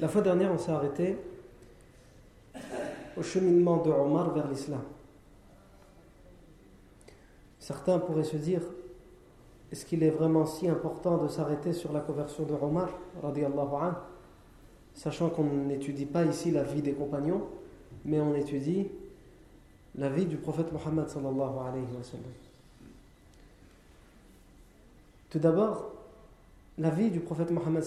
La fois dernière, on s'est arrêté au cheminement de Omar vers l'islam. Certains pourraient se dire est-ce qu'il est vraiment si important de s'arrêter sur la conversion de Omar, sachant qu'on n'étudie pas ici la vie des compagnons, mais on étudie la vie du prophète Mohammed sallallahu alayhi wa sallam. Tout d'abord, la vie du prophète Mohammed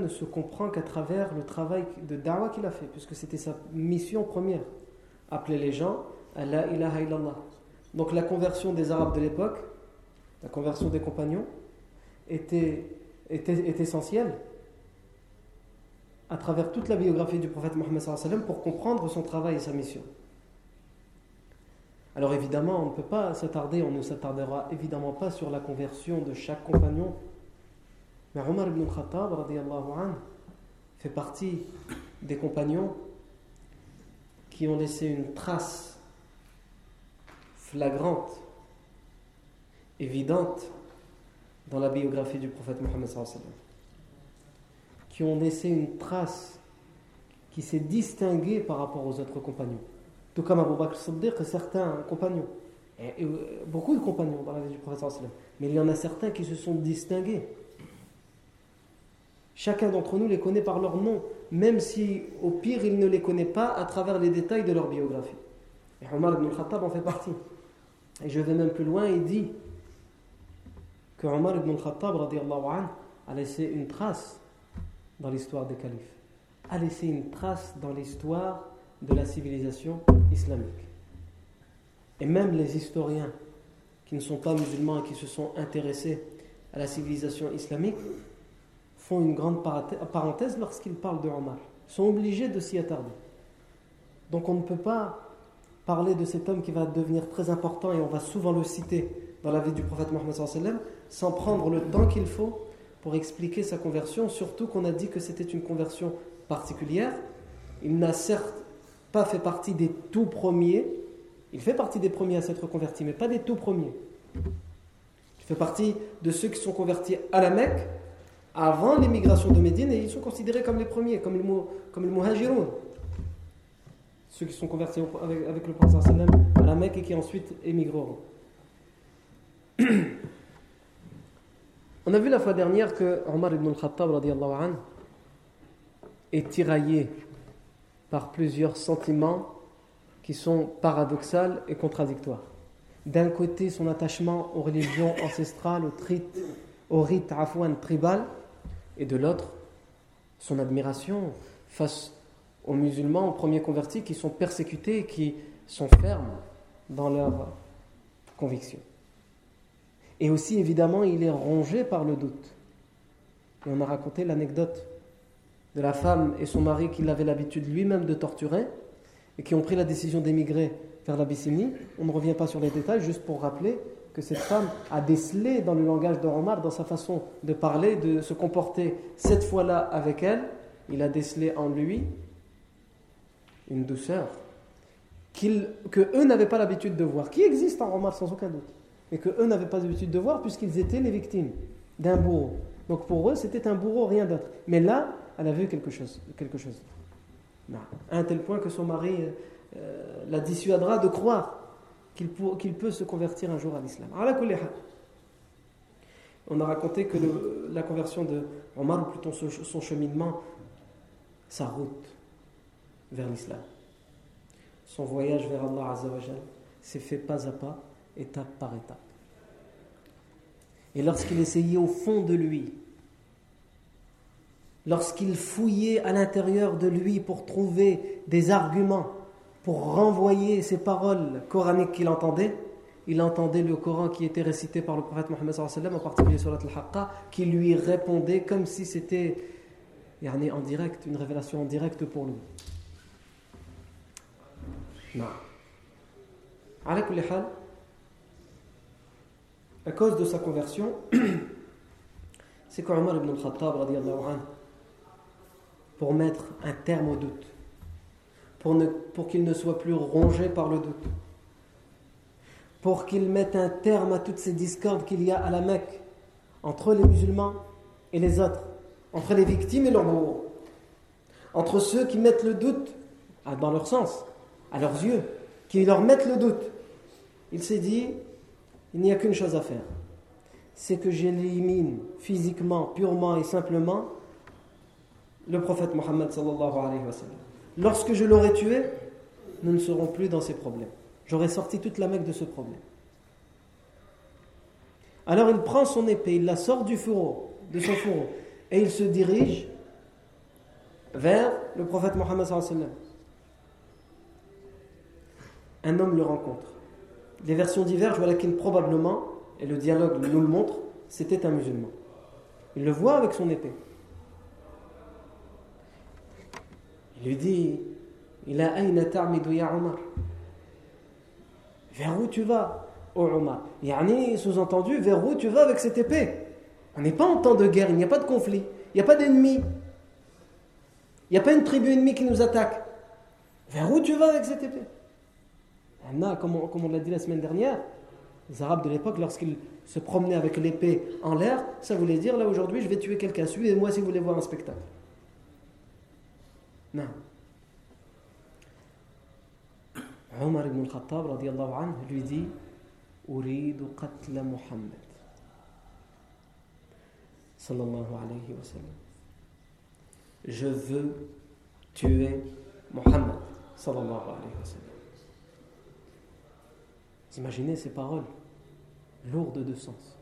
ne se comprend qu'à travers le travail de da'wah qu'il a fait, puisque c'était sa mission première, appeler les gens à la ilaha illallah. Donc la conversion des Arabes de l'époque, la conversion des compagnons, était, est essentielle à travers toute la biographie du prophète Mohammed pour comprendre son travail et sa mission. Alors évidemment, on ne peut pas s'attarder, on ne s'attardera évidemment pas sur la conversion de chaque compagnon. Mais Omar ibn al-Khattab fait partie des compagnons qui ont laissé une trace flagrante, évidente dans la biographie du prophète Mohammed qui ont laissé une trace qui s'est distinguée par rapport aux autres compagnons tout comme Abu Bakr Siddiq et certains compagnons. Beaucoup de compagnons dans la vie du prophète mais il y en a certains qui se sont distingués. Chacun d'entre nous les connaît par leur nom, même si au pire il ne les connaît pas à travers les détails de leur biographie. Et Omar ibn al-Khattab en fait partie. Et je vais même plus loin, il dit que Omar ibn al-Khattab a laissé une trace dans l'histoire des califes, a laissé une trace dans l'histoire de la civilisation islamique. Et même les historiens qui ne sont pas musulmans et qui se sont intéressés à la civilisation islamique font une grande parenthèse lorsqu'ils parlent de Omar. Ils sont obligés de s'y attarder. Donc on ne peut pas parler de cet homme qui va devenir très important et on va souvent le citer dans la vie du prophète Mohammed sans prendre le temps qu'il faut pour expliquer sa conversion, surtout qu'on a dit que c'était une conversion particulière. Il n'a certes pas fait partie des tout premiers. Il fait partie des premiers à s'être convertis, mais pas des tout premiers. Il fait partie de ceux qui sont convertis à la Mecque avant l'émigration de Médine et ils sont considérés comme les premiers, comme les, comme les. Ceux qui sont convertis avec, le prophète à la Mecque et qui ensuite émigreront. On a vu la fois dernière que Omar ibn al-Khattab est tiraillé par plusieurs sentiments qui sont paradoxaux et contradictoires. D'un côté, son attachement aux religions ancestrales, au, rite, au rite afouan tribal, et de l'autre, son admiration face aux musulmans, aux premiers convertis qui sont persécutés qui sont fermes dans leurs convictions. Et aussi, évidemment, il est rongé par le doute. Et on a raconté l'anecdote de la femme et son mari qui l'avaient l'habitude lui-même de torturer et qui ont pris la décision d'émigrer vers l'Abyssinie. On ne revient pas sur les détails, juste pour rappeler que cette femme a décelé dans le langage de Omar, dans sa façon de parler, de se comporter cette fois-là avec elle, il a décelé en lui une douceur que eux n'avaient pas l'habitude de voir, qui existe en Omar sans aucun doute, mais que eux n'avaient pas l'habitude de voir puisqu'ils étaient les victimes d'un bourreau. Donc pour eux, c'était un bourreau, rien d'autre. Mais là, elle a vu quelque chose. Quelque chose. À un tel point que son mari euh, la dissuadera de croire qu'il peut se convertir un jour à l'islam. On a raconté que la conversion de Omar, ou plutôt son cheminement, sa route vers l'islam, son voyage vers Allah s'est fait pas à pas, étape par étape. Et lorsqu'il essayait au fond de lui, lorsqu'il fouillait à l'intérieur de lui pour trouver des arguments, pour renvoyer ces paroles coraniques qu'il entendait, il entendait le Coran qui était récité par le prophète Mohammed en particulier sur al-Haqqa, qui lui répondait comme si c'était en direct, une révélation en direct pour lui. Non. À cause de sa conversion, c'est qu'Omar ibn al-Khattab, pour mettre un terme au doute, pour, qu'il ne soit plus rongé par le doute, pour qu'il mette un terme à toutes ces discordes qu'il y a à la Mecque entre les musulmans et les autres, entre les victimes et leurs bourreaux, entre ceux qui mettent le doute dans leur sens, à leurs yeux, qui leur mettent le doute. Il s'est dit, il n'y a qu'une chose à faire, c'est que j'élimine physiquement, purement et simplement le prophète Mohammed sallallahu alayhi wa sallam. Lorsque je l'aurai tué, nous ne serons plus dans ces problèmes. J'aurais sorti toute la Mecque de ce problème. Alors il prend son épée, il la sort du fourreau, de son fourreau, et il se dirige vers le prophète Mohammed Un homme le rencontre. Les versions divergent, voilà qu'il probablement, et le dialogue nous le montre, c'était un musulman. Il le voit avec son épée. Il lui dit Il a ya Omar Vers où tu vas, ô Omar Yani, sous-entendu, vers où tu vas avec cette épée On n'est pas en temps de guerre, il n'y a pas de conflit, il n'y a pas d'ennemi. Il n'y a pas une tribu ennemie qui nous attaque. Vers où tu vas avec cette épée on, comme on l'a dit la semaine dernière, les Arabes de l'époque, lorsqu'ils se promenaient avec l'épée en l'air, ça voulait dire là aujourd'hui je vais tuer quelqu'un, suivez-moi si vous voulez voir un spectacle. Non. Omar ibn al-Khattab lui dit Uridu qatla Muhammad. Sallallahu alayhi wa sallam. Je veux tuer Muhammad. Sallallahu alayhi wa sallam. Vous imaginez ces paroles lourdes de sens.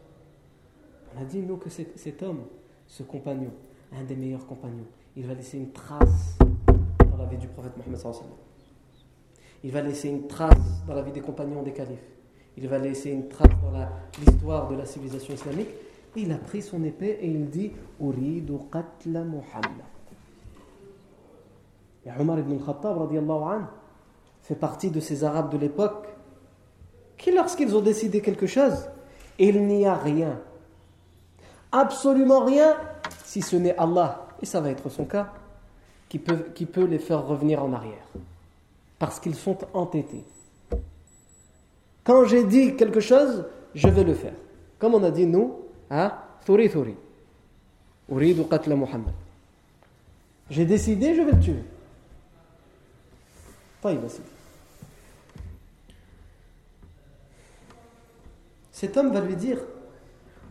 On a dit, nous, que cet homme, ce compagnon, un des meilleurs compagnons, il va laisser une trace dans la vie du prophète Mohammed il va laisser une trace dans la vie des compagnons des califes. Il va laisser une trace dans l'histoire de la civilisation islamique. il a pris son épée et il dit Uridu qatla Muhammad. Et Omar ibn al-Khattab fait partie de ces Arabes de l'époque qui, lorsqu'ils ont décidé quelque chose, il n'y a rien, absolument rien, si ce n'est Allah, et ça va être son cas, qui peut, qui peut les faire revenir en arrière parce qu'ils sont entêtés. Quand j'ai dit quelque chose, je vais le faire. Comme on a dit nous, hein, thuri thuri. Uridu qatla Muhammad. J'ai décidé, je vais le tuer. Cet homme va lui dire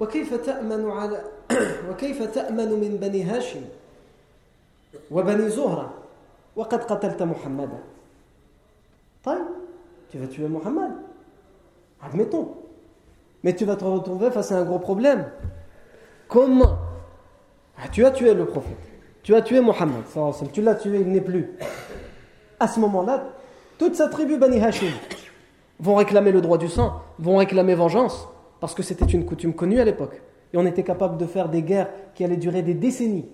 وكيف تأمن على وكيف تأمن من بني هاشم وبني زهرة وقد قتلت محمدا tu vas tuer Mohammed. Admettons. Mais tu vas te retrouver face à un gros problème. Comment ah, Tu as tué le prophète. Tu as tué Mohammed. Tu l'as tué, il n'est plus. À ce moment-là, toute sa tribu Bani Hashim vont réclamer le droit du sang, vont réclamer vengeance, parce que c'était une coutume connue à l'époque. Et on était capable de faire des guerres qui allaient durer des décennies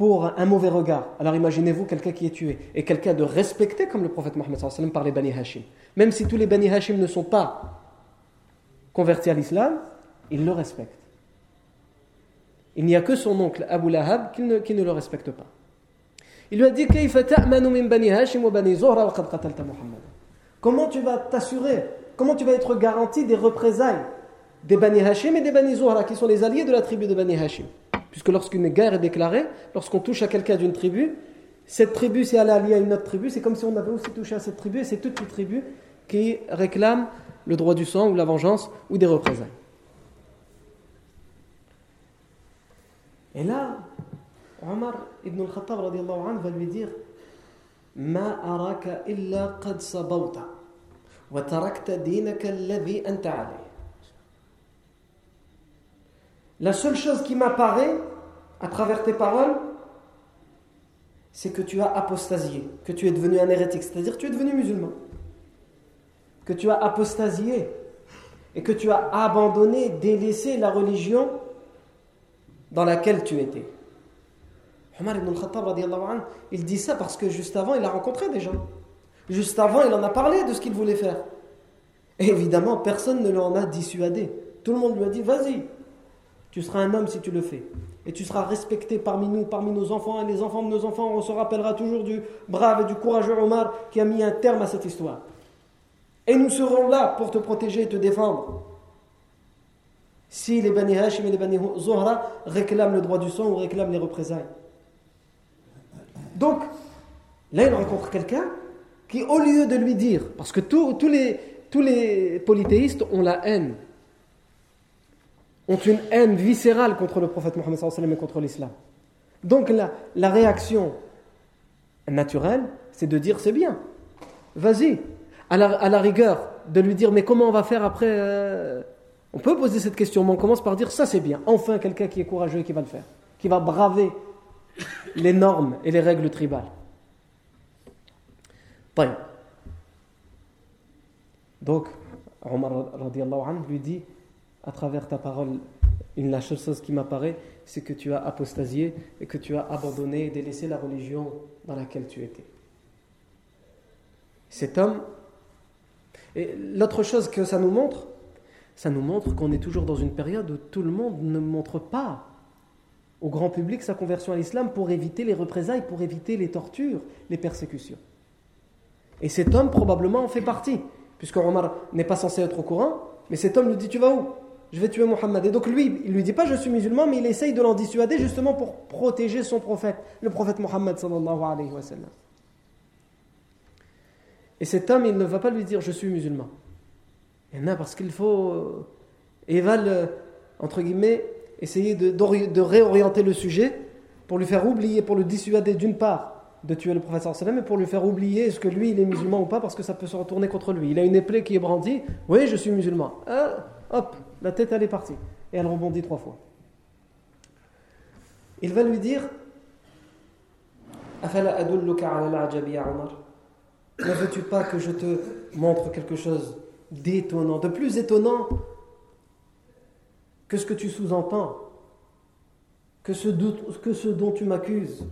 pour un mauvais regard. Alors imaginez-vous quelqu'un qui est tué et quelqu'un de respecté comme le prophète Mohammed par les Bani Hashim. Même si tous les Bani Hashim ne sont pas convertis à l'islam, ils le respectent. Il n'y a que son oncle Abu Lahab qui ne, qui ne le respecte pas. Il lui a dit Comment tu vas t'assurer Comment tu vas être garanti des représailles des Bani Hashim et des Bani Zohra, qui sont les alliés de la tribu de Bani Hashim? Puisque lorsqu'une guerre est déclarée, lorsqu'on touche à quelqu'un d'une tribu, cette tribu, si elle alliée à une autre tribu, c'est comme si on avait aussi touché à cette tribu, et c'est toutes les tribus qui réclament le droit du sang ou la vengeance ou des représailles. Et là, Omar ibn al-Khattab va lui dire Ma araka illa qad sabawta wa tarakta dinaka alladhi anta. La seule chose qui m'apparaît à travers tes paroles, c'est que tu as apostasié, que tu es devenu un hérétique, c'est-à-dire que tu es devenu musulman, que tu as apostasié et que tu as abandonné, délaissé la religion dans laquelle tu étais. Omar ibn al-Khattab, il dit ça parce que juste avant, il a rencontré des gens. Juste avant, il en a parlé de ce qu'il voulait faire. Et évidemment, personne ne l'en a dissuadé. Tout le monde lui a dit, vas-y, tu seras un homme si tu le fais. Et tu seras respecté parmi nous, parmi nos enfants, et les enfants de nos enfants, on se rappellera toujours du brave et du courageux Omar qui a mis un terme à cette histoire. Et nous serons là pour te protéger et te défendre. Si les Bani Hashim et les Bani Zohra réclament le droit du sang ou réclament les représailles. Donc, là, il rencontre quelqu'un qui, au lieu de lui dire, parce que tous, les, tous les polythéistes ont la haine, ont une haine viscérale contre le prophète Mohammed et contre l'islam. Donc, la, la réaction naturelle, c'est de dire c'est bien, vas-y. À la, rigueur, de lui dire mais comment on va faire après euh, On peut poser cette question, mais on commence par dire ça c'est bien. Enfin, quelqu'un qui est courageux et qui va le faire, qui va braver les normes et les règles tribales. Donc, Omar lui dit à travers ta parole, une la chose qui m'apparaît, c'est que tu as apostasié et que tu as abandonné et délaissé la religion dans laquelle tu étais. Cet homme, et l'autre chose que ça nous montre, ça nous montre qu'on est toujours dans une période où tout le monde ne montre pas au grand public sa conversion à l'islam pour éviter les représailles, pour éviter les tortures, les persécutions. Et cet homme probablement en fait partie, puisque Omar n'est pas censé être au courant, mais cet homme lui dit Tu vas où? Je vais tuer Mohammed. Et donc lui, il lui dit pas Je suis musulman, mais il essaye de l'en dissuader justement pour protéger son prophète, le prophète Mohammed sallallahu alayhi. Et cet homme, il ne va pas lui dire Je suis musulman. Il y en a parce qu'il faut. Et va, entre guillemets, essayer de, réorienter le sujet pour lui faire oublier, pour le dissuader d'une part de tuer le prophète sallam et pour lui faire oublier est-ce que lui il est musulman ou pas parce que ça peut se retourner contre lui. Il a une épée qui est brandie, oui je suis musulman. Ah, hop, la tête elle est partie et elle rebondit trois fois. Il va lui dire Ne veux-tu pas que je te montre quelque chose d'étonnant, de plus étonnant que ce que tu sous-entends, que ce, que ce dont tu m'accuses?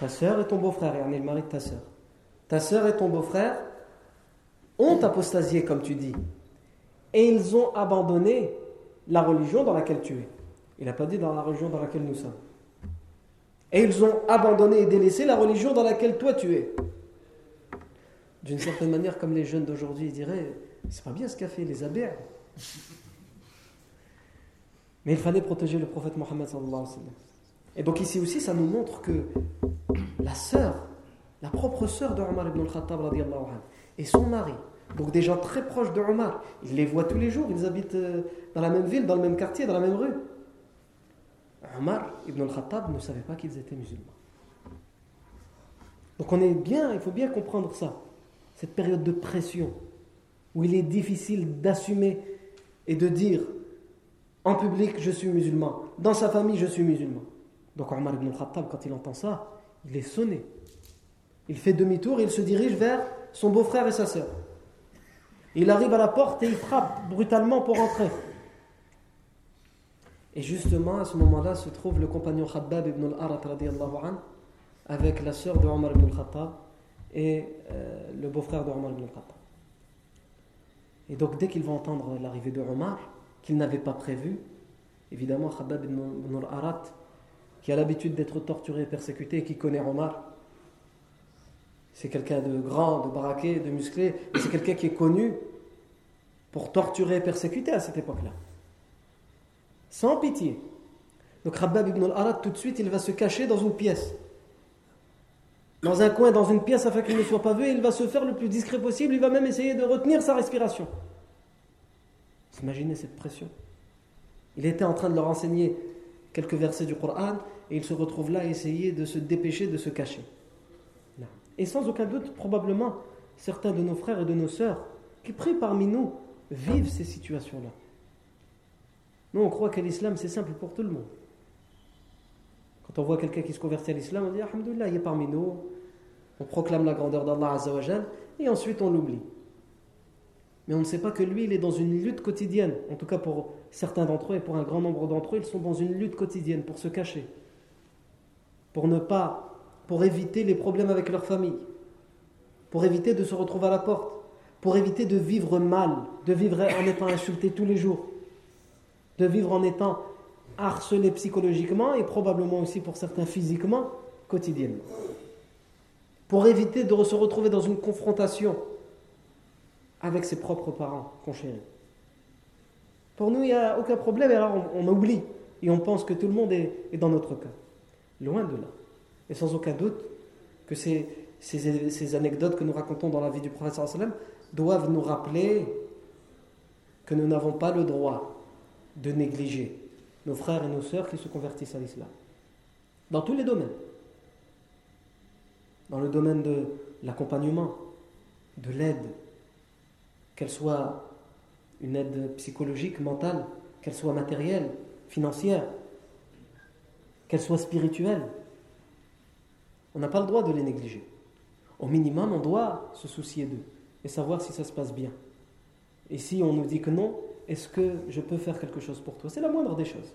Ta sœur et ton beau-frère, et le mari de ta sœur. Ta sœur et ton beau-frère ont apostasié, comme tu dis, et ils ont abandonné la religion dans laquelle tu es. Il n'a pas dit dans la religion dans laquelle nous sommes. Et ils ont abandonné et délaissé la religion dans laquelle toi tu es. D'une certaine manière, comme les jeunes d'aujourd'hui diraient, c'est pas bien ce qu'a fait les abeilles. Mais il fallait protéger le prophète Mohammed Et donc ici aussi, ça nous montre que la sœur, la propre sœur de Omar ibn al-Khattab et son mari, donc des gens très proches de Omar, les voit tous les jours, ils habitent euh, dans la même ville, dans le même quartier, dans la même rue. Omar ibn al-Khattab ne savait pas qu'ils étaient musulmans. Donc on est bien, il faut bien comprendre ça, cette période de pression où il est difficile d'assumer et de dire en public je suis musulman, dans sa famille je suis musulman. Donc Omar ibn al-Khattab quand il entend ça, il est sonné. Il fait demi-tour et il se dirige vers son beau-frère et sa sœur. Il arrive à la porte et il frappe brutalement pour entrer. Et justement, à ce moment-là, se trouve le compagnon Khabbab ibn al-Arat avec la sœur de Omar ibn al-Khattab. et euh, le beau-frère de Omar ibn Khattab. Et donc dès qu'ils vont entendre l'arrivée de Omar, qu'ils n'avaient pas prévu, évidemment Khabab ibn al-Arat, qui a l'habitude d'être torturé et persécuté qui connaît Omar, c'est quelqu'un de grand, de baraqué, de musclé, c'est quelqu'un qui est connu pour torturer et persécuter à cette époque-là. Sans pitié. Donc Khabab ibn al-Arat, tout de suite, il va se cacher dans une pièce dans un coin, dans une pièce afin qu'il ne soit pas vu, il va se faire le plus discret possible, il va même essayer de retenir sa respiration. Vous imaginez cette pression Il était en train de leur enseigner quelques versets du Coran, et il se retrouve là à essayer de se dépêcher, de se cacher. Et sans aucun doute, probablement, certains de nos frères et de nos sœurs qui prient parmi nous vivent ces situations-là. Nous, on croit que l'islam, c'est simple pour tout le monde. Quand on voit quelqu'un qui se convertit à l'islam, on dit Alhamdulillah, il est parmi nous. On proclame la grandeur d'Allah et ensuite on l'oublie. Mais on ne sait pas que lui, il est dans une lutte quotidienne. En tout cas, pour certains d'entre eux et pour un grand nombre d'entre eux, ils sont dans une lutte quotidienne pour se cacher. Pour ne pas, pour éviter les problèmes avec leur famille. Pour éviter de se retrouver à la porte. Pour éviter de vivre mal, de vivre en étant insulté tous les jours. De vivre en étant harcelé psychologiquement et probablement aussi pour certains physiquement, quotidiennement. Pour éviter de se retrouver dans une confrontation avec ses propres parents qu'on chérit. Pour nous, il n'y a aucun problème, et alors on, oublie et on pense que tout le monde est, dans notre cas. Loin de là. Et sans aucun doute que ces, ces, anecdotes que nous racontons dans la vie du prophète doivent nous rappeler que nous n'avons pas le droit de négliger nos frères et nos sœurs qui se convertissent à l'islam. Dans tous les domaines. Dans le domaine de l'accompagnement, de l'aide, qu'elle soit une aide psychologique, mentale, qu'elle soit matérielle, financière, qu'elle soit spirituelle. On n'a pas le droit de les négliger. Au minimum, on doit se soucier d'eux et savoir si ça se passe bien. Et si on nous dit que non, est-ce que je peux faire quelque chose pour toi C'est la moindre des choses.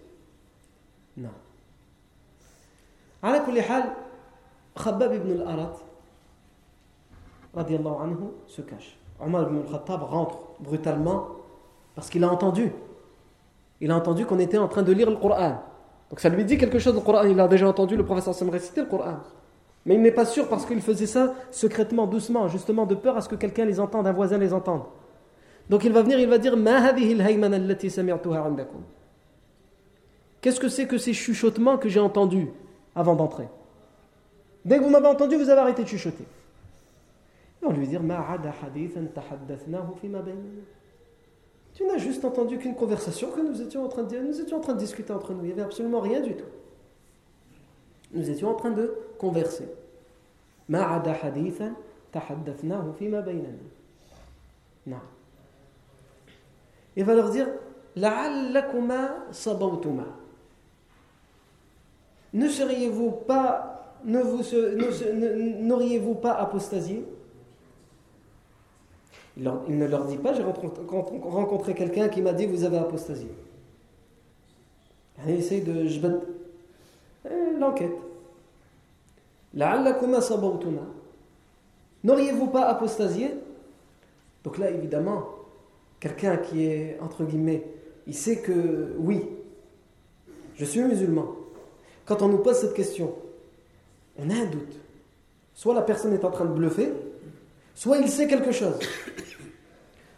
Non. على كل حال Khabbab ibn al-Arat anhu se cache. Omar ibn al-Khattab rentre brutalement parce qu'il a entendu. Il a entendu qu'on était en train de lire le Coran. Donc ça lui dit quelque chose du Coran. Il a déjà entendu le professeur Sam réciter le Coran. Mais il n'est pas sûr parce qu'il faisait ça secrètement, doucement, justement de peur à ce que quelqu'un les entende, un voisin les entende. Donc il va venir, il va dire Qu'est-ce que c'est que ces chuchotements que j'ai entendus avant d'entrer? Dès que vous m'avez entendu, vous avez arrêté de chuchoter. Et on lui dire Tu n'as juste entendu qu'une conversation que nous étions en train de nous étions en train de discuter entre nous. Il n'y avait absolument rien du tout. Nous étions en train de converser. Il va leur dire Ne seriez-vous pas, ne vous, n'auriez-vous pas apostasié? Il, ne leur dit pas J'ai rencontré quelqu'un qui m'a dit Vous avez apostasié. Il essaye de. Eh, l'enquête. N'auriez-vous pas apostasié? Donc là, évidemment, quelqu'un qui est, entre guillemets, il sait que oui, je suis musulman. Quand on nous pose cette question, on a un doute. Soit la personne est en train de bluffer, soit il sait quelque chose.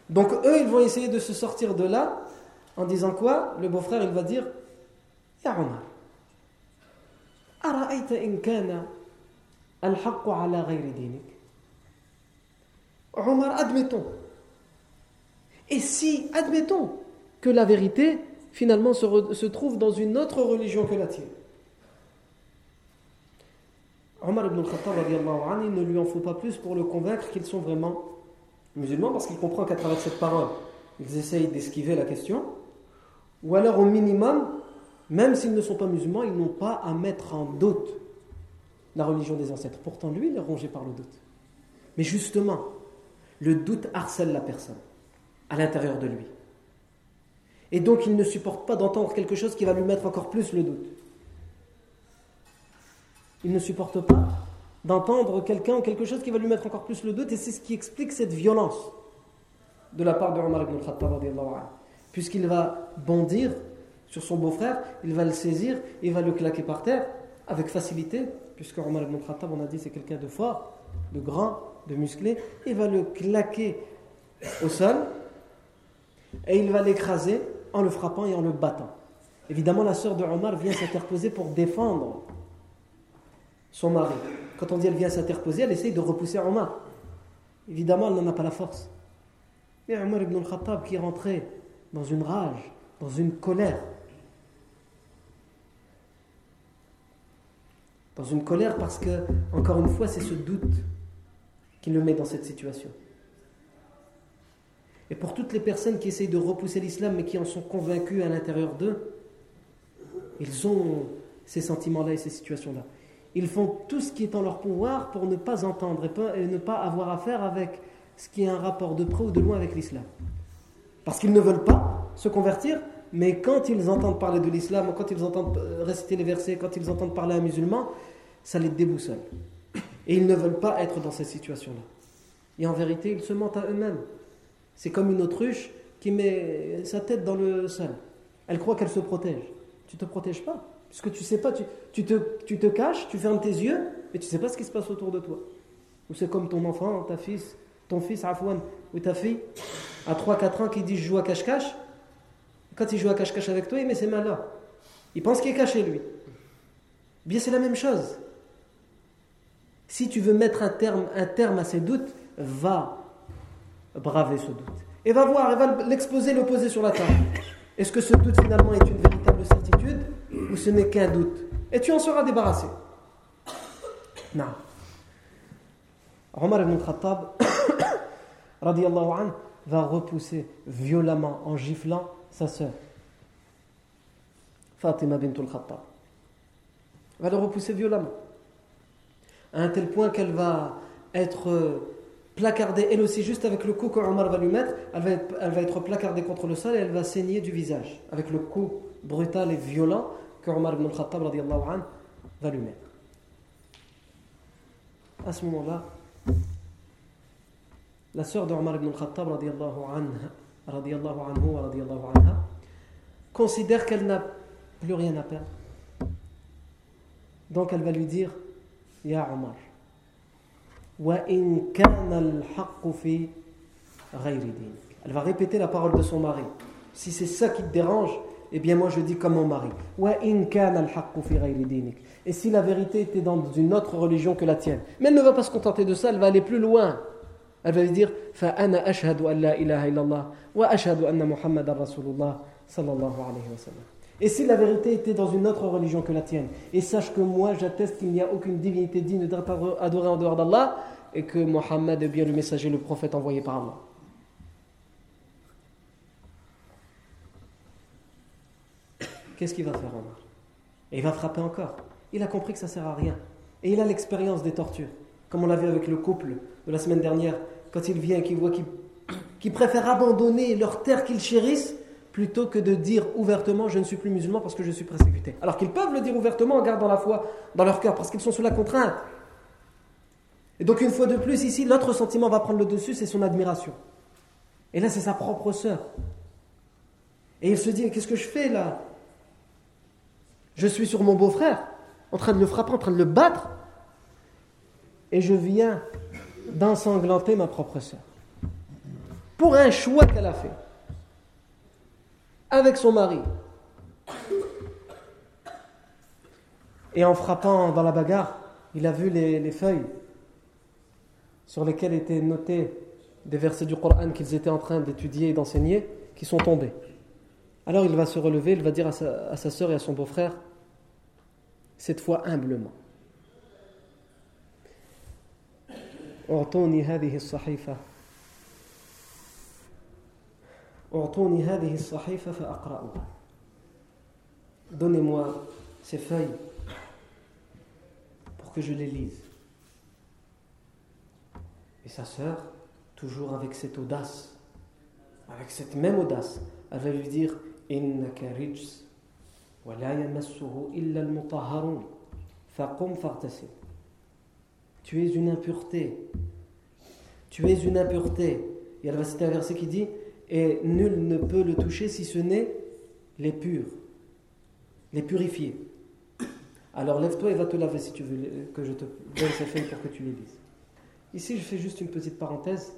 Donc eux, ils vont essayer de se sortir de là en disant quoi? Le beau-frère, il va dire Ya Omar, Omar, admettons. Et si, admettons, que la vérité, finalement, se, trouve dans une autre religion que la tienne Omar ibn al-Khattab, il ne lui en faut pas plus pour le convaincre qu'ils sont vraiment musulmans, parce qu'il comprend qu'à travers cette parole, ils essayent d'esquiver la question. Ou alors, au minimum, même s'ils ne sont pas musulmans, ils n'ont pas à mettre en doute la religion des ancêtres. Pourtant, lui, il est rongé par le doute. Mais justement, le doute harcèle la personne à l'intérieur de lui. Et donc il ne supporte pas d'entendre quelque chose qui va lui mettre encore plus le doute. Il ne supporte pas d'entendre quelqu'un ou quelque chose qui va lui mettre encore plus le doute, et c'est ce qui explique cette violence de la part de Omar ibn al-Khattab, puisqu'il va bondir sur son beau-frère, il va le saisir, il va le claquer par terre avec facilité, puisque Omar ibn al-Khattab, on a dit, c'est quelqu'un de fort, de grand, de musclé, il va le claquer au sol et il va l'écraser en le frappant et en le battant. Évidemment, la sœur de Omar vient s'interposer pour défendre son mari. Quand on dit elle vient s'interposer, elle essaye de repousser Omar. Évidemment, elle n'en a pas la force. Mais Omar ibn al-Khattab qui est rentré dans une rage, dans une colère, dans une colère parce que, encore une fois, c'est ce doute qui le met dans cette situation. Et pour toutes les personnes qui essayent de repousser l'islam mais qui en sont convaincus à l'intérieur d'eux, ils ont ces sentiments-là et ces situations-là. Ils font tout ce qui est en leur pouvoir pour ne pas entendre et, ne pas avoir affaire avec ce qui est un rapport de près ou de loin avec l'islam. Parce qu'ils ne veulent pas se convertir, mais quand ils entendent parler de l'islam, quand ils entendent euh, réciter les versets, quand ils entendent parler à un musulman, ça les déboussole. Et ils ne veulent pas être dans cette situation-là. Et en vérité, ils se mentent à eux-mêmes. C'est comme une autruche qui met sa tête dans le sol. Elle croit qu'elle se protège. Tu ne te protèges pas. Puisque tu sais pas, tu, te, tu te caches, tu fermes tes yeux, et tu sais pas ce qui se passe autour de toi. Ou c'est comme ton enfant, ta fils, ton fils Afwan, ou ta fille, à 3-4 ans, qui dit je joue à cache-cache. Quand il joue à cache-cache avec toi, il met ses mains là. Il pense qu'il est caché, lui. Bien, c'est la même chose. Si tu veux mettre un terme, un terme à ces doutes, va braver ce doute. Et va voir, et va l'exposer, l'opposer sur la table. Est-ce que ce doute finalement est une véritable ou ce n'est qu'un doute Et tu en seras débarrassé. Non. Omar ibn Khattab va repousser violemment en giflant sa sœur. Fatima bint al-Khattab. Va le repousser violemment à un tel point qu'elle va être placardée, elle aussi, juste avec le coup qu'Omar va lui mettre, elle va être placardée contre le sol et elle va saigner du visage, avec le coup brutal et violent qu'Omar ibn al-Khattab va lui mettre. À ce moment-là, la sœur d'Omar ibn al-Khattab considère qu'elle n'a plus rien à perdre. Donc elle va lui dire Ya Omar, elle va répéter la parole de son mari. Si c'est ça qui te dérange, eh bien moi je dis comme mon mari. Et si la vérité était dans une autre religion que la tienne. Mais elle ne va pas se contenter de ça, elle va aller plus loin. Elle va lui dire et si la vérité était dans une autre religion que la tienne, et sache que moi j'atteste qu'il n'y a aucune divinité digne d'être adorée en dehors d'Allah, et que Mohammed est bien le messager, le prophète envoyé par Allah. Qu'est-ce qu'il va faire Omar? Et il va frapper encore. Il a compris que ça ne sert à rien. Et il a l'expérience des tortures. Comme on l'a vu avec le couple de la semaine dernière, quand il vient et qu'il voit qu'ils préfèrent abandonner leur terre qu'ils chérissent plutôt que de dire ouvertement je ne suis plus musulman parce que je suis persécuté. Alors qu'ils peuvent le dire ouvertement en gardant la foi dans leur cœur parce qu'ils sont sous la contrainte. Et donc une fois de plus ici, l'autre sentiment va prendre le dessus, c'est son admiration. Et là c'est sa propre sœur. Et il se dit qu'est-ce que je fais là? Je suis sur mon beau-frère, en train de le frapper, en train de le battre, et je viens d'ensanglanter ma propre sœur. Pour un choix qu'elle a fait avec son mari. Et en frappant dans la bagarre, il a vu les, feuilles sur lesquelles étaient notés des versets du Coran qu'ils étaient en train d'étudier et d'enseigner, qui sont tombés. Alors il va se relever, il va dire à sa, à sa soeur et à son beau-frère, cette fois humblement, Donnez-moi ces feuilles pour que je les lise. Et sa sœur, toujours avec cette audace, avec cette même audace, elle va lui dire tu es une impureté. Tu es une impureté. Il y a un verset qui dit Et nul ne peut le toucher si ce n'est les purs, les purifiés. Alors lève-toi et va te laver si tu veux que je te donne ces feuilles pour que tu les lises. Ici, je fais juste une petite parenthèse.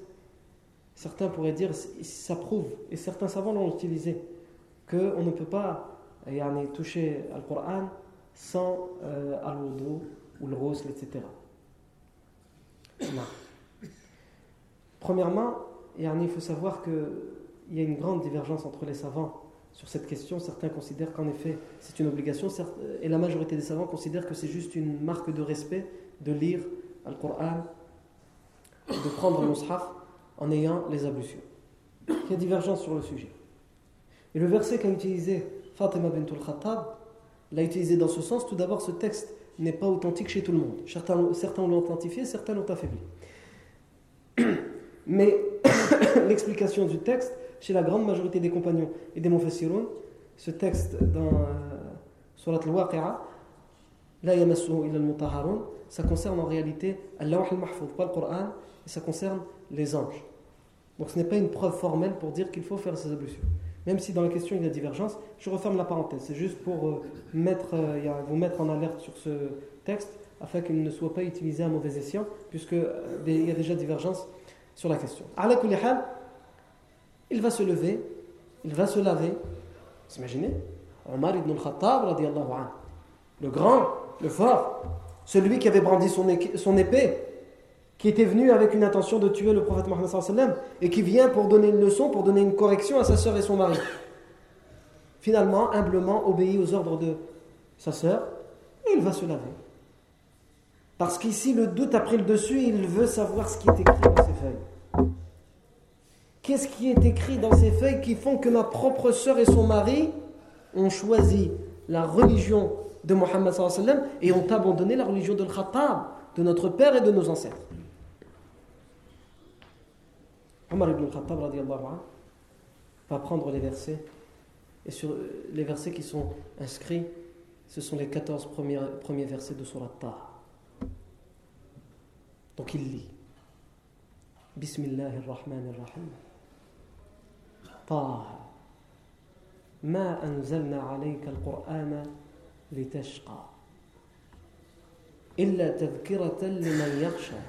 Certains pourraient dire, ça prouve, et certains savants l'ont utilisé, qu'on ne peut pas toucher al Coran sans euh, al-wudu ou le rosle, etc. Premièrement, il faut savoir qu'il y a une grande divergence entre les savants sur cette question. Certains considèrent qu'en effet c'est une obligation, et la majorité des savants considèrent que c'est juste une marque de respect de lire le Coran, de prendre le mushaf en ayant les ablutions. Il y a divergence sur le sujet. Et le verset qu'a utilisé Fatima bint al-Khattab l'a utilisé dans ce sens. Tout d'abord, ce texte n'est pas authentique chez tout le monde. Certains, certains l'ont authentifié, certains l'ont affaibli. Mais l'explication du texte, chez la grande majorité des compagnons et des Mufassirun, ce texte dans euh, Surat al-Waqi'a, La yamassuhu illa al-mutahharun, ça concerne en réalité Allah al-Mahfouz, pas le Coran, et ça concerne les anges. Donc ce n'est pas une preuve formelle pour dire qu'il faut faire ces ablutions. Même si dans la question il y a divergence, je referme la parenthèse. C'est juste pour euh, mettre, euh, vous mettre en alerte sur ce texte afin qu'il ne soit pas utilisé à mauvais escient, puisqu'il y a déjà divergence sur la question. Il va se lever, il va se laver. Vous imaginez? Omar ibn al-Khattab, le grand, le fort, celui qui avait brandi son, épée, qui était venu avec une intention de tuer le prophète Mohammed et qui vient pour donner une leçon, pour donner une correction à sa sœur et son mari. Finalement, humblement obéit aux ordres de sa sœur et il va se laver. Parce qu'ici, le doute a pris le dessus, il veut savoir ce qui est écrit dans ses feuilles. Qu'est-ce qui est écrit dans ces feuilles qui font que ma propre sœur et son mari ont choisi la religion de Mohammed et ont abandonné la religion de Khattab, de notre père et de nos ancêtres? Omar ibn Khattab va prendre les versets et sur les versets qui sont inscrits, ce sont les 14 premiers, premiers versets de Surat Taha. Donc il lit Bismillah ar-Rahman ar-Rahim طه ما أنزلنا عليك القرآن لتشقى إلا تذكرة لمن يخشى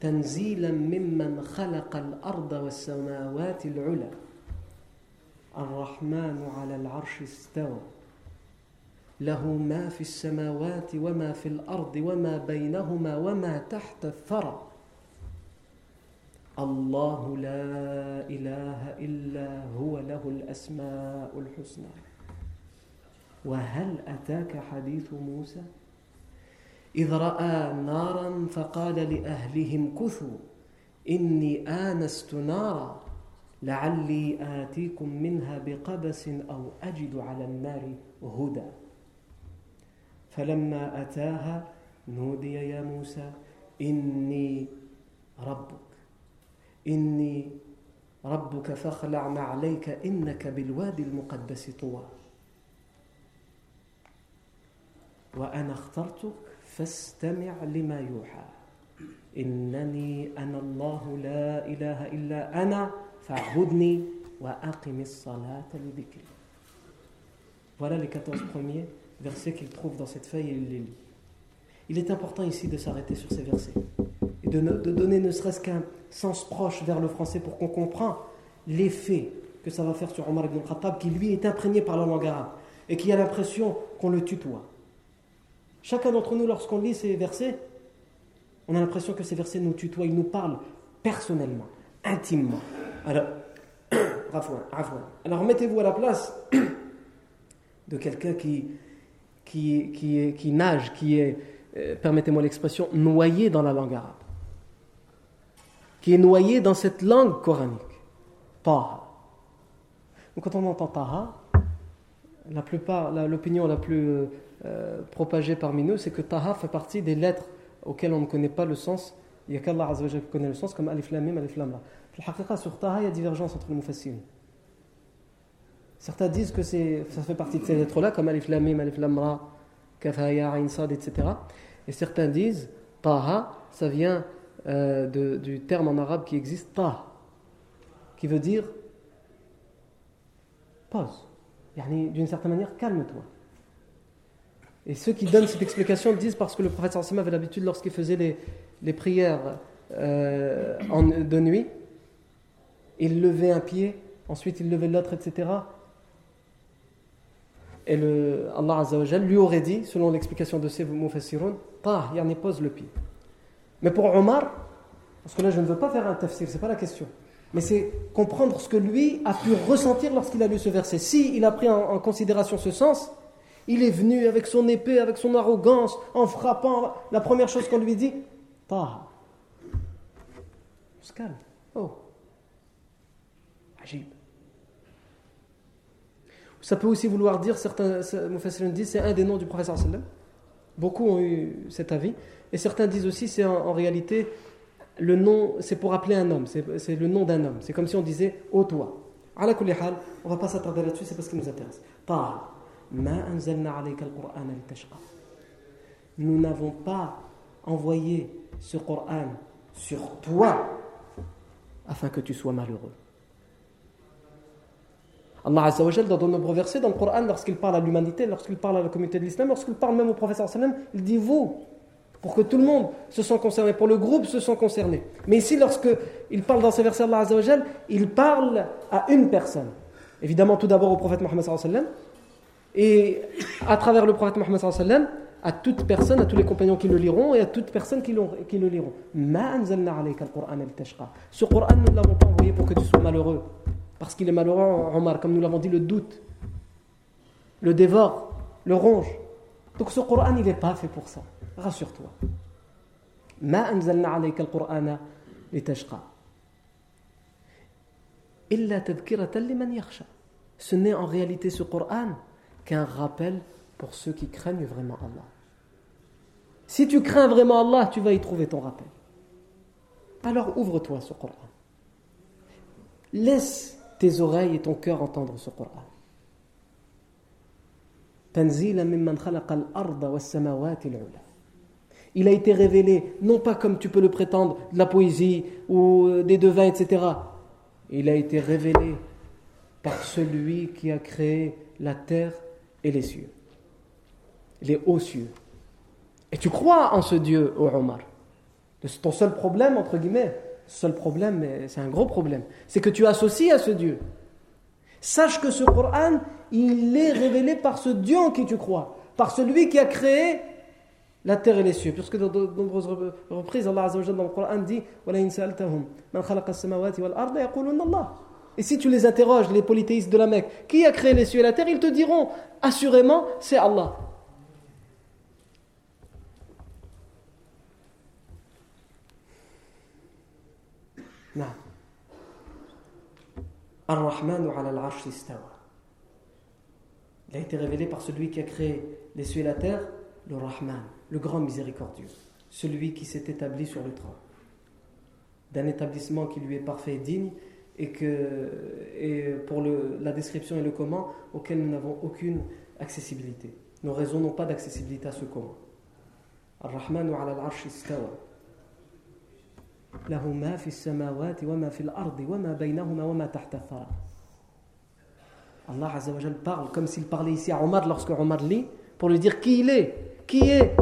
تنزيلا ممن خلق الأرض والسماوات العلى. الرحمن على العرش استوى. له ما في السماوات وما في الأرض وما بينهما وما تحت الثرى. الله لا إله إلا هو له الأسماء الحسنى. وهل أتاك حديث موسى؟ إذ رأى نارا فقال لأهلهم كثوا إني آنست نارا لعلي آتيكم منها بقبس أو أجد على النار هدى. فلما أتاها نودي يا موسى إني ربك إني ربك فاخلع نعليك إنك بالوادي المقدس طوى. وأنا اخترتك فاستمع لما يوحى إنني أنا الله لا إله إلا أنا فاعبدني وأقم الصلاة لذكري Voilà les 14 premiers versets qu'il trouve dans cette feuille et il les lit. Il est important ici de s'arrêter sur ces versets et de, donner ne serait-ce qu'un sens proche vers le français pour qu'on comprenne l'effet que ça va faire sur Omar ibn Khattab qui lui est imprégné par la langue arabe et qui a l'impression qu'on le tutoie. Chacun d'entre nous, lorsqu'on lit ces versets, on a l'impression que ces versets nous tutoient, ils nous parlent personnellement, intimement. Alors, Alors mettez-vous à la place de quelqu'un qui, qui, qui, qui nage, qui est, euh, permettez-moi l'expression, noyé dans la langue arabe. Qui est noyé dans cette langue coranique. Taha. Donc quand on entend Taha, l'opinion la, plus euh, propagée parmi nous, c'est que Taha fait partie des lettres auxquelles on ne connaît pas le sens. Il n'y a qu'Allah qui connaît le sens, comme Alif Lam Mim, Alif Lam Ra. Sur Taha, il y a divergence entre les mufassirin. Certains disent que ça fait partie de ces lettres-là, comme Alif Lam Mim, Alif Lam Ra, Kafaya, Ain Sad, etc. Et certains disent Taha, ça vient euh, du terme en arabe qui existe, ta, qui veut dire pause. D'une certaine manière, calme-toi. Et ceux qui donnent cette explication disent parce que le prophète sallam avait l'habitude, lorsqu'il faisait les, prières euh, de nuit, il levait un pied, ensuite il levait l'autre, etc. Et le, Allah Azza lui aurait dit, selon l'explication de ces mufassirun, Tah, yani pose le pied. Mais pour Omar, parce que là je ne veux pas faire un tafsir, c'est pas la question. Mais c'est comprendre ce que lui a pu ressentir lorsqu'il a lu ce verset. Si il a pris en, considération ce sens, il est venu avec son épée, avec son arrogance, en frappant. La première chose qu'on lui dit, Tah. On. Oh. Ajib. Ça peut aussi vouloir dire, certains Mufassirin disent, c'est un des noms du professeur. Beaucoup ont eu cet avis. Et certains disent aussi, c'est en, réalité, le nom, c'est pour appeler un homme, c'est le nom d'un homme. C'est comme si on disait, ô toi. On ne va pas s'attarder là-dessus, c'est parce qu'il nous intéresse. Nous n'avons pas envoyé ce Coran sur toi afin que tu sois malheureux. Allah Azza dans de nombreux versets dans le Coran, lorsqu'il parle à l'humanité, lorsqu'il parle à la communauté de l'islam, lorsqu'il parle même au professeur sallam, il dit vous, pour que tout le monde se sent concerné, pour le groupe se sent concerné. Mais ici, lorsqu'il parle dans ces versets Allah Azza il parle à une personne. Évidemment, tout d'abord au prophète Mohammed sallam, et à travers le prophète Mohammed sallam, à toute personne, à tous les compagnons qui le liront et à toute personne qui, qui le liront. Ce Coran, nous ne l'avons pas envoyé pour que tu sois malheureux. Parce qu'il est malheureux, Omar, comme nous l'avons dit, le doute, le dévore, le ronge. Donc ce Coran, il n'est pas fait pour ça. Rassure-toi. Ce n'est en réalité ce Coran qu'un rappel pour ceux qui craignent vraiment Allah. Si tu crains vraiment Allah, tu vas y trouver ton rappel. Alors ouvre-toi ce Coran. Laisse tes oreilles et ton cœur entendre ce Coran. Il a été révélé, non pas comme tu peux le prétendre, de la poésie ou euh, des devins, etc. Il a été révélé par celui qui a créé la terre et les cieux, les hauts cieux. Et tu crois en ce Dieu, ô Omar. Ton seul problème, entre guillemets, seul problème, mais c'est un gros problème, c'est que tu associes à ce Dieu. Sache que ce Coran, il est révélé par ce Dieu en qui tu crois, par celui qui a créé la terre et les cieux. Puisque dans de nombreuses reprises, Allah Azza dans le Coran dit Et si tu les interroges, les polythéistes de la Mecque, qui a créé les cieux et la terre, ils te diront assurément, c'est Allah. Ar-Rahman ala Il a été révélé par celui qui a créé les cieux et la terre, le Rahman, le grand miséricordieux, celui qui s'est établi sur le trône, d'un établissement qui lui est parfait et digne, et, que, et pour le, la description et le comment, auquel nous n'avons aucune accessibilité. Nos raisons n'ont pas d'accessibilité à ce comment. Allah parle comme s'il parlait ici à Omar lorsque Omar lit pour lui dire qui il est. Qui est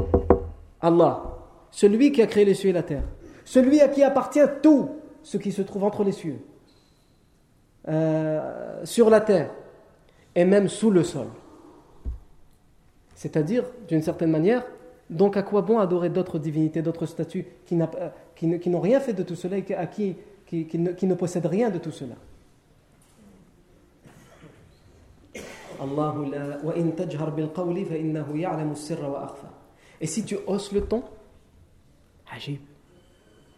Allah Celui qui a créé les cieux et la terre. Celui à qui appartient tout ce qui se trouve entre les cieux, euh, sur la terre et même sous le sol. C'est-à-dire, d'une certaine manière, donc à quoi bon adorer d'autres divinités, d'autres statues qui, n'ont rien fait de tout cela et qui, ne, possèdent rien de tout cela? Et si tu hausses le ton,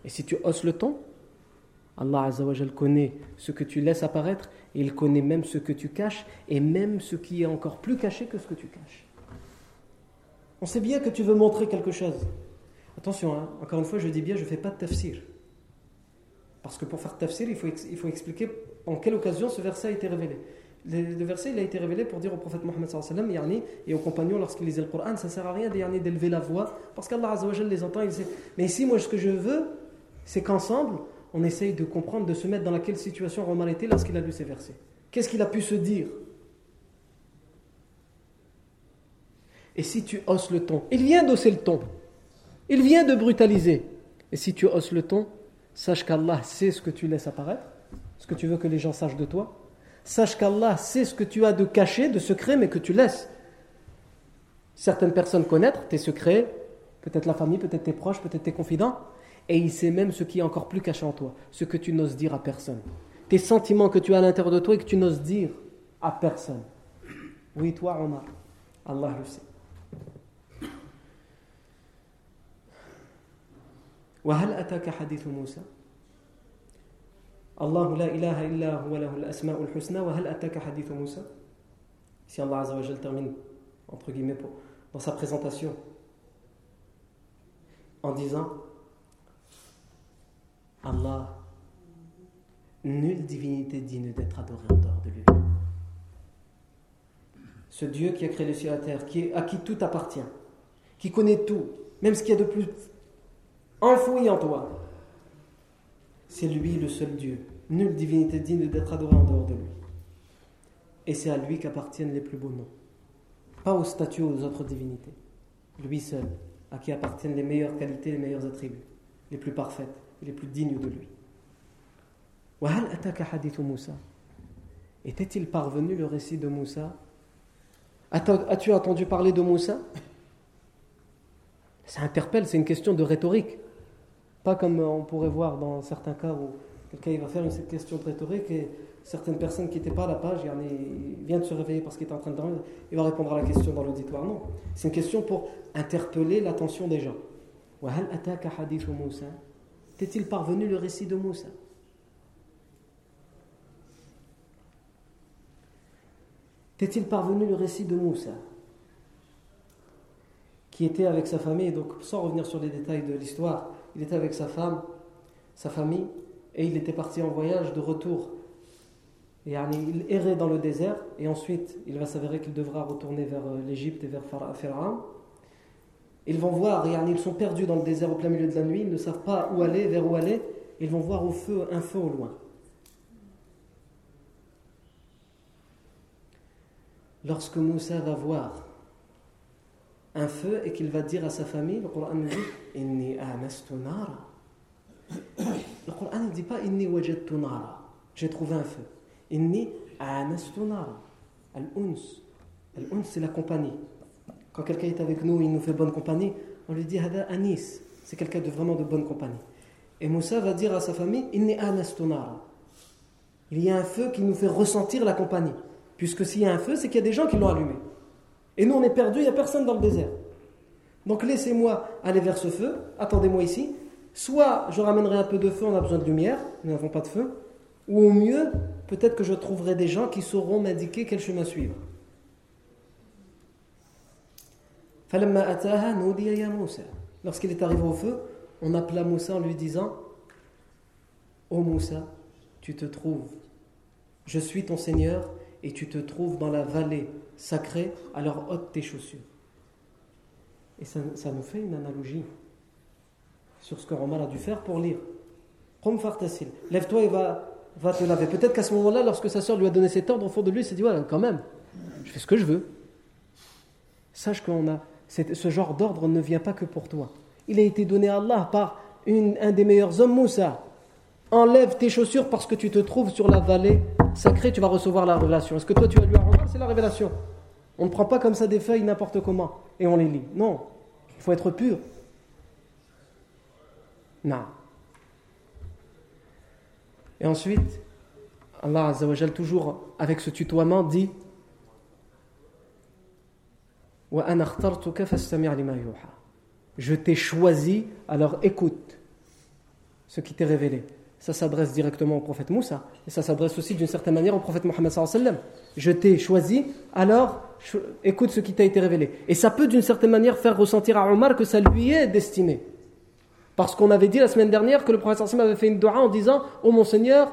Et si tu hausses le ton, Allah Azzawajal connaît ce que tu laisses apparaître, et il connaît même ce que tu caches, et même ce qui est encore plus caché que ce que tu caches. On sait bien que tu veux montrer quelque chose. Attention, hein, encore une fois, je dis bien, je ne fais pas de tafsir. Parce que pour faire tafsir, il faut, expliquer en quelle occasion ce verset a été révélé. le, verset il a été révélé pour dire au prophète Mohammed et aux compagnons lorsqu'ils lisaient le Coran, ça ne sert à rien d'élever la voix parce qu'Allah les entend. Il sait. Mais ici, moi, ce que je veux, c'est qu'ensemble, on essaye de comprendre, de se mettre dans laquelle situation Omar était lorsqu'il a lu ces versets. Qu'est-ce qu'il a pu se dire? Et si tu hausses le ton, il vient d'hausser le ton, il vient de brutaliser. Et si tu hausses le ton, sache qu'Allah sait ce que tu laisses apparaître, ce que tu veux que les gens sachent de toi, Sache qu'Allah sait ce que tu as de caché, de secret, mais que tu laisses certaines personnes connaître tes secrets, peut-être la famille, peut-être tes proches, peut-être tes confidents, et il sait même ce qui est encore plus caché en toi, ce que tu n'oses dire à personne. Tes sentiments que tu as à l'intérieur de toi et que tu n'oses dire à personne. Oui, toi, Omar, Allah le sait. Allah la ilaha illa huwa lahu al-asma'ul husna wa hal ataka hadith Musa? Si Allah Azza termine entre guillemets pour, dans sa présentation en disant Allah nulle divinité digne d'être adorée en dehors de lui. Ce Dieu qui a créé le ciel et la terre, à qui tout appartient, qui connaît tout, même ce qu'il y a de plus enfoui en toi, c'est lui le seul Dieu. Nulle divinité digne d'être adorée en dehors de lui. Et c'est à lui qu'appartiennent les plus beaux noms. Pas aux statues ou aux autres divinités. Lui seul, à qui appartiennent les meilleures qualités, les meilleurs attributs, les plus parfaites, les plus dignes de lui. Était-il parvenu le récit de Moussa? As-tu entendu parler de Moussa? Ça interpelle, c'est une question de rhétorique. Pas comme on pourrait voir dans certains cas où quelqu'un il va faire une question de rhétorique et certaines personnes qui n'étaient pas à la page, il vient de se réveiller parce qu'il est en train de dormir, il va répondre à la question dans l'auditoire. Non, c'est une question pour interpeller l'attention des gens. T'est-il parvenu le récit de Moussa T'est-il parvenu le récit de Moussa qui était avec sa famille, donc sans revenir sur les détails de l'histoire, il était avec sa femme, sa famille, et il était parti en voyage de retour. Et il errait dans le désert, et ensuite il va s'avérer qu'il devra retourner vers euh, l'Égypte et vers Pharaon. Ils vont voir, ils sont perdus dans le désert au plein milieu de la nuit, ils ne savent pas où aller, vers où aller, ils vont voir un feu au loin. Lorsque Moussa va voir un feu et qu'il va dire à sa famille, le Coran dit Inni nara. Le Coran ne dit pas Inni. J'ai trouvé un feu. Inni. Al-uns. Al-uns, c'est la compagnie. Quand quelqu'un est avec nous, il nous fait bonne compagnie, on lui dit Hada anis. C'est quelqu'un de vraiment de bonne compagnie. Et Moussa va dire à sa famille Inni anastu nara. Il y a un feu qui nous fait ressentir la compagnie. Puisque s'il y a un feu, c'est qu'il y a des gens qui l'ont allumé. Et nous, on est perdus, il n'y a personne dans le désert. Donc laissez-moi aller vers ce feu, attendez-moi ici. Soit je ramènerai un peu de feu, on a besoin de lumière, nous n'avons pas de feu. Ou au mieux, peut-être que je trouverai des gens qui sauront m'indiquer quel chemin suivre. Lorsqu'il est arrivé au feu, on appela Moussa en lui disant Ô Moussa, tu te trouves, je suis ton Seigneur et tu te trouves dans la vallée sacré, alors ôte tes chaussures. Et ça, nous fait une analogie sur ce que Romain a dû faire pour lire. Lève-toi et va, va te laver. Peut-être qu'à ce moment-là, lorsque sa soeur lui a donné cet ordre, au fond de lui, il s'est dit Ouais, quand même, je fais ce que je veux. Sache qu'on a. Ce genre d'ordre ne vient pas que pour toi. Il a été donné à Allah par un des meilleurs hommes, Moussa. Enlève tes chaussures parce que tu te trouves sur la vallée sacrée, tu vas recevoir la révélation. Est-ce que toi tu as lu à Omar C'est la révélation? On ne prend pas comme ça des feuilles n'importe comment et on les lit. Non, il faut être pur. Non. Et ensuite, Allah Azzawajal, toujours avec ce tutoiement, dit Je t'ai choisi, alors écoute ce qui t'est révélé ça s'adresse directement au prophète Moussa, et ça s'adresse aussi d'une certaine manière au prophète Mohammed Je t'ai choisi, alors écoute ce qui t'a été révélé. Et ça peut d'une certaine manière faire ressentir à Omar que ça lui est destiné. Parce qu'on avait dit la semaine dernière que le prophète avait fait une dua en disant Ô oh mon Seigneur,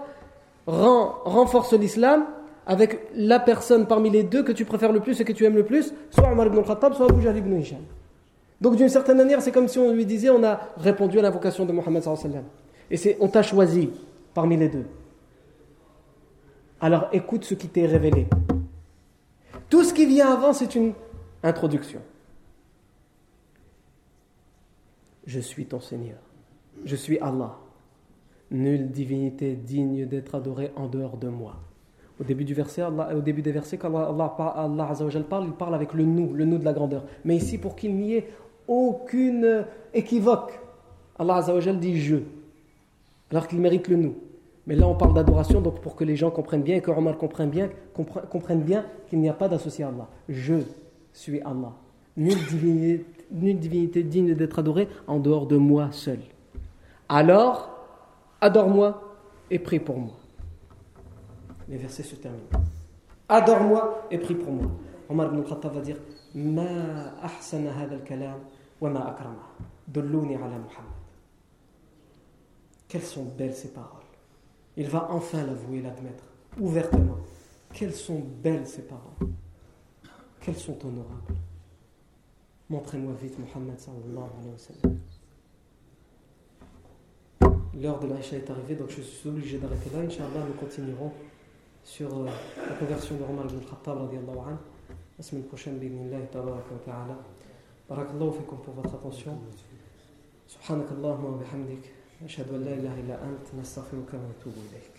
renforce l'islam avec la personne parmi les deux que tu préfères le plus et que tu aimes le plus, soit Omar ibn al-Khattab, soit Abu Jahl ibn Hisham. Donc d'une certaine manière, c'est comme si on lui disait on a répondu à l'invocation de Mohammed Et c'est on t'a choisi parmi les deux. Alors écoute ce qui t'est révélé. Tout ce qui vient avant, c'est une introduction. Je suis ton Seigneur. Je suis Allah. Nulle divinité digne d'être adorée en dehors de moi. Au début, du verset, au début des versets, quand Allah, Allah, parle, il parle avec le nous, le nous de la grandeur. Mais ici, pour qu'il n'y ait aucune équivoque, Allah dit je, alors qu'il mérite le nous. Mais là, on parle d'adoration, donc pour que les gens comprennent bien et que Omar comprenne bien, bien qu'il n'y a pas d'associé à Allah. Je suis Allah. Nulle divinité, nulle divinité digne d'être adorée en dehors de moi seul. Alors, adore-moi et prie pour moi. Les versets se terminent. Adore-moi et prie pour moi. Omar ibn Khattab va dire Ma ahsana hadha al-kalam wa Muhammad. Quelles sont belles ces paroles. Il va enfin l'avouer, l'admettre, ouvertement. Quelles sont belles ces paroles. Quelles sont honorables. Montrez-moi vite Muhammad sallallahu alayhi wa sallam. L'heure de l'Aïcha est arrivée, donc je suis obligé d'arrêter là. Inch'Allah, nous continuerons sur euh, la conversion de Omar ibn Khattab radiallahu anhu. La semaine prochaine, b'idnillahi tabaraka wa ta'ala. Barakallahu fikum pour votre attention. سبحانك اللهم وبحمدك أشهد أن لا إله إلا أنت نستغفرك ونتوب إليك